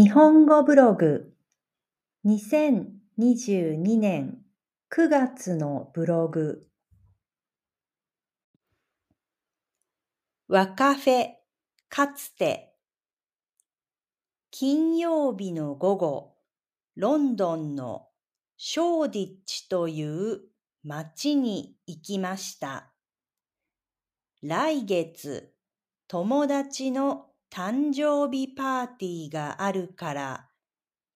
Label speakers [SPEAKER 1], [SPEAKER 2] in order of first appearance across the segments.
[SPEAKER 1] 日本語ブログ。2022年9月のブログ。
[SPEAKER 2] ワカフェかつて。金曜日の午後ロンドンのショーディッチという町に行きました。来月友達の誕生日パーティーがあるから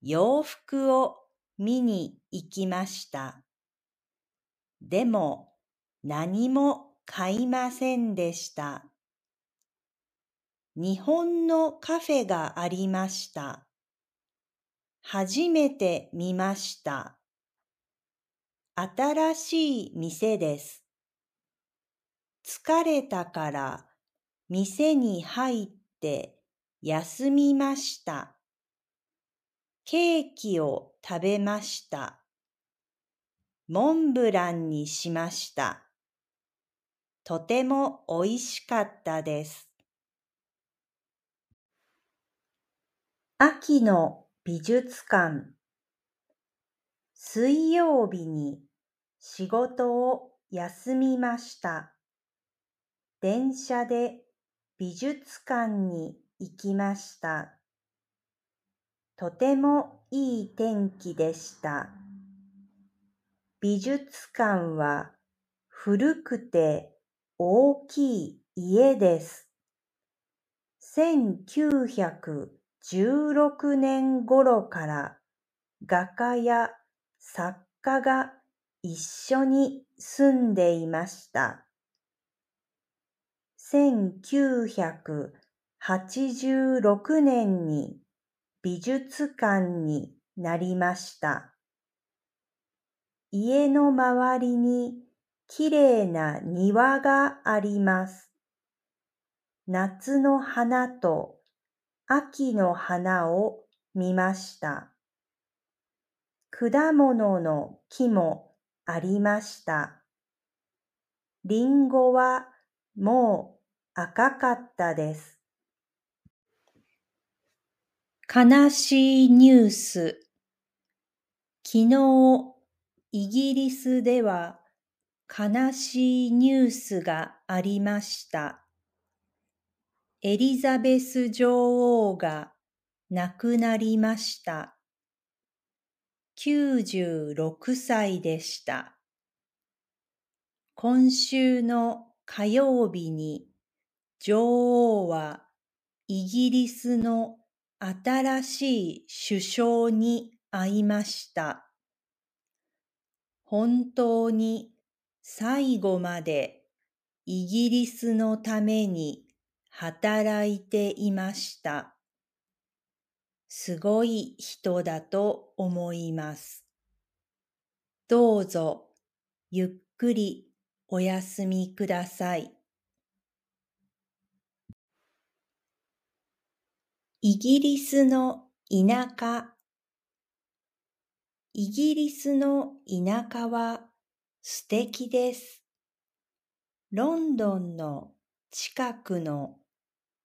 [SPEAKER 2] 洋服を見に行きました。でも何も買いませんでした。日本のカフェがありました。初めて見ました。新しい店です。疲れたから店に入って休みました。ケーキを食べました。モンブランにしました。とてもおいしかったです。
[SPEAKER 1] 秋の美術館水曜日に仕事を休みました。電車で美術館に行きました。とてもいい天気でした。美術館は古くて大きい家です。1916年頃から画家や作家が一緒に住んでいました。1986年に美術館になりました。家の周りにきれいな庭があります。夏の花と秋の花を見ました。果物の木もありました。りんごはもう赤かったです。
[SPEAKER 2] 悲しいニュース。昨日、イギリスでは悲しいニュースがありました。エリザベス女王が亡くなりました。96歳でした。今週の火曜日に女王はイギリスの新しい首相に会いました。本当に最後までイギリスのために働いていました。すごい人だと思います。どうぞゆっくりお休みください。イギリスの田舎イギリスの田舎は素敵です。ロンドンの近くの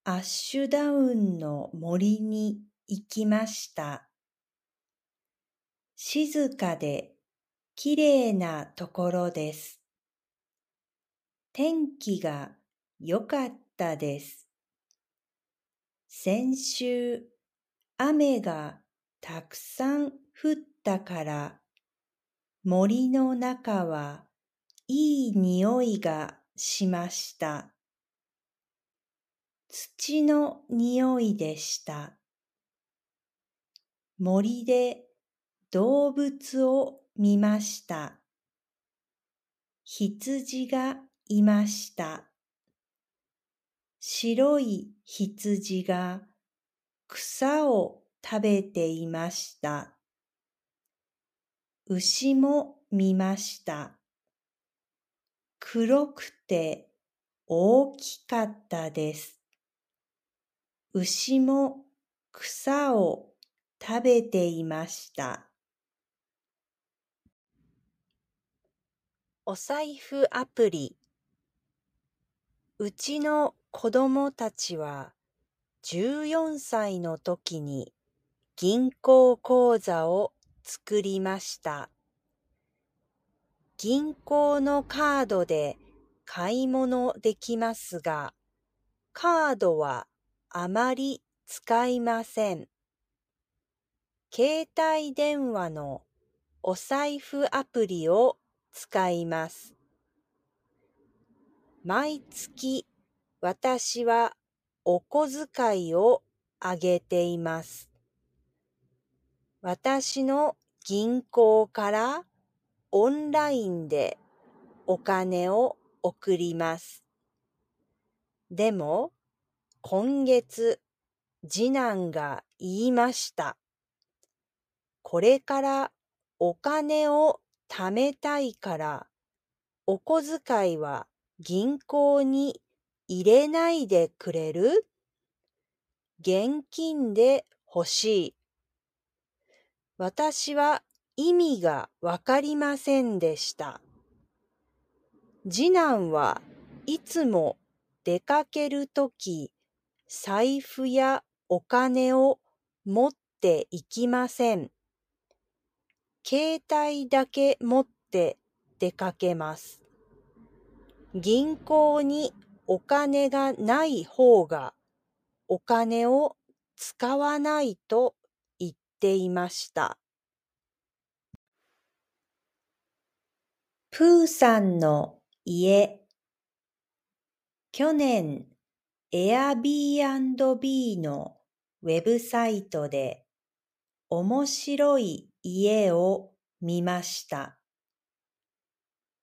[SPEAKER 2] アッシュダウンの森に行きました。静かできれいなところです。天気が良かったです。先週、雨がたくさん降ったから森の中はいい匂いがしました。土の匂いでした。森で動物を見ました。羊がいました。白い羊が草を食べていました。牛も見ました。黒くて大きかったです。牛も草を食べていました。お財布アプリうちの子供たちは14歳の時に銀行口座を作りました。銀行のカードで買い物できますが、カードはあまり使いません。携帯電話のお財布アプリを使います。毎月私はお小遣いをあげています。私の銀行からオンラインでお金を送ります。でも今月次男が言いました。これからお金を貯めたいから、お小遣いは銀行に入れないでくれる？現金で欲しい。私は意味がわかりませんでした。次男はいつも出かけるとき、財布やお金を持っていきません。携帯だけ持って出かけます。銀行にお金がない方がお金を使わないと言っていました。
[SPEAKER 1] プーさんの家去年 Airbnb のウェブサイトで面白い家を見ました。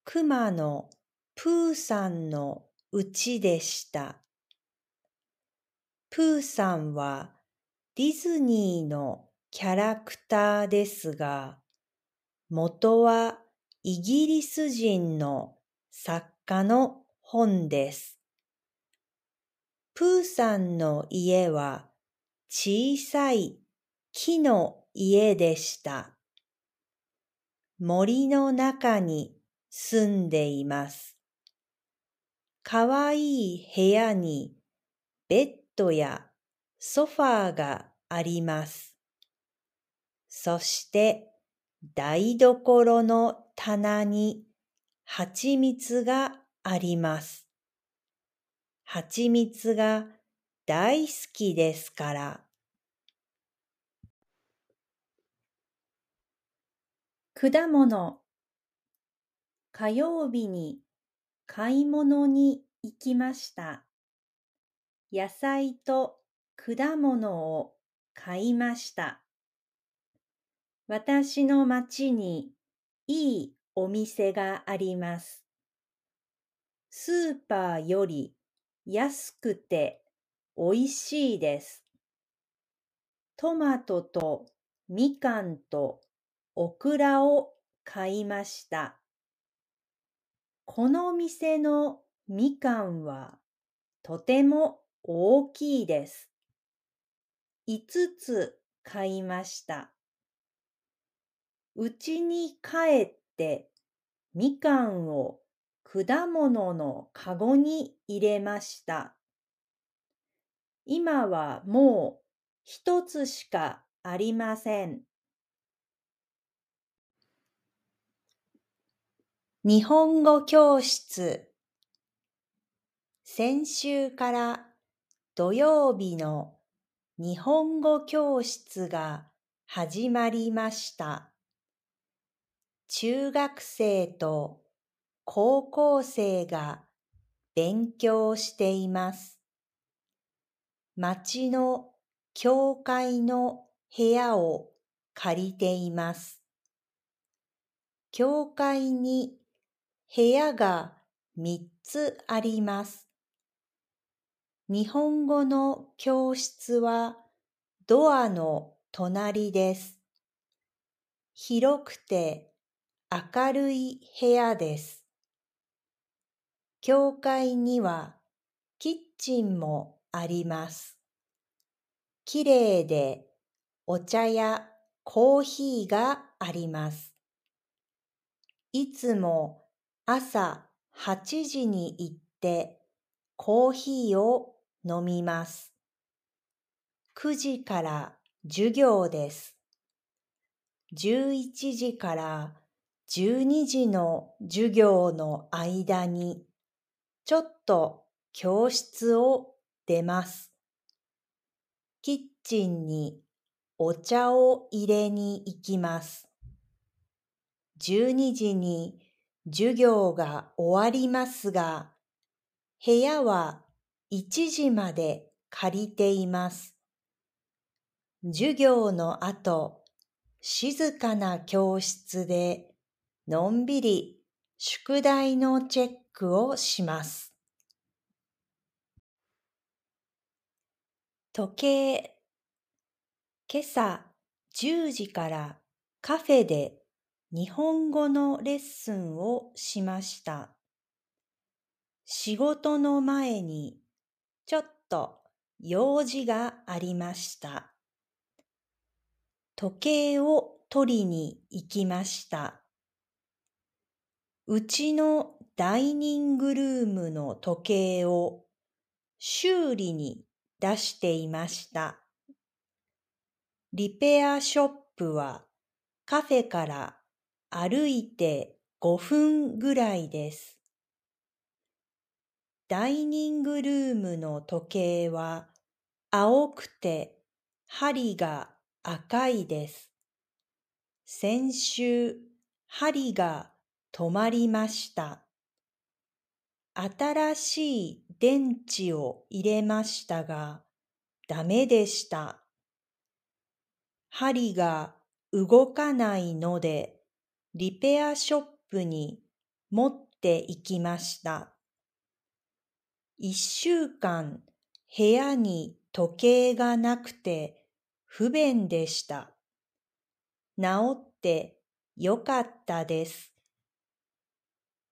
[SPEAKER 1] 熊のプーさんの家でした。プーさんはディズニーのキャラクターですが、元はイギリス人の作家の本です。プーさんの家は小さい木の家でした。森の中に住んでいます。かわいい部屋にベッドやソファーがあります。そして台所の棚に蜂蜜があります。蜂蜜が大好きですから。果物火曜日に買い物に行きました。野菜と果物を買いました。私の町にいいお店があります。スーパーより安くておいしいです。トマトとみかんとオクラを買いました。この店のみかんはとても大きいです。五つ買いました。うちに帰ってみかんを果物のかごに入れました。今はもう一つしかありません。日本語教室先週から土曜日の日本語教室が始まりました。中学生と高校生が勉強しています。町の教会の部屋を借りています。教会に部屋が三つあります。日本語の教室はドアの隣です。広くて明るい部屋です。教会にはキッチンもあります。きれいでお茶やコーヒーがあります。いつも朝8時に行ってコーヒーを飲みます。9時から
[SPEAKER 2] 授業です。11時から12時の授業の間にちょっと教室を出ます。キッチンにお茶を入れに行きます。12時に授業が終わりますが、部屋は1時まで借りています。授業の後、静かな教室でのんびり宿題のチェックをします。時計今朝10時からカフェで日本語のレッスンをしました。仕事の前にちょっと用事がありました。時計を取りに行きました。うちのダイニングルームの時計を修理に出していました。リペアショップはカフェから歩いて5分ぐらいです。ダイニングルームの時計は青くて針が赤いです。先週針が止まりました。新しい電池を入れましたがダメでした。針が動かないので、リペアショップに持って行きました。一週間部屋に時計がなくて不便でした。治ってよかったです。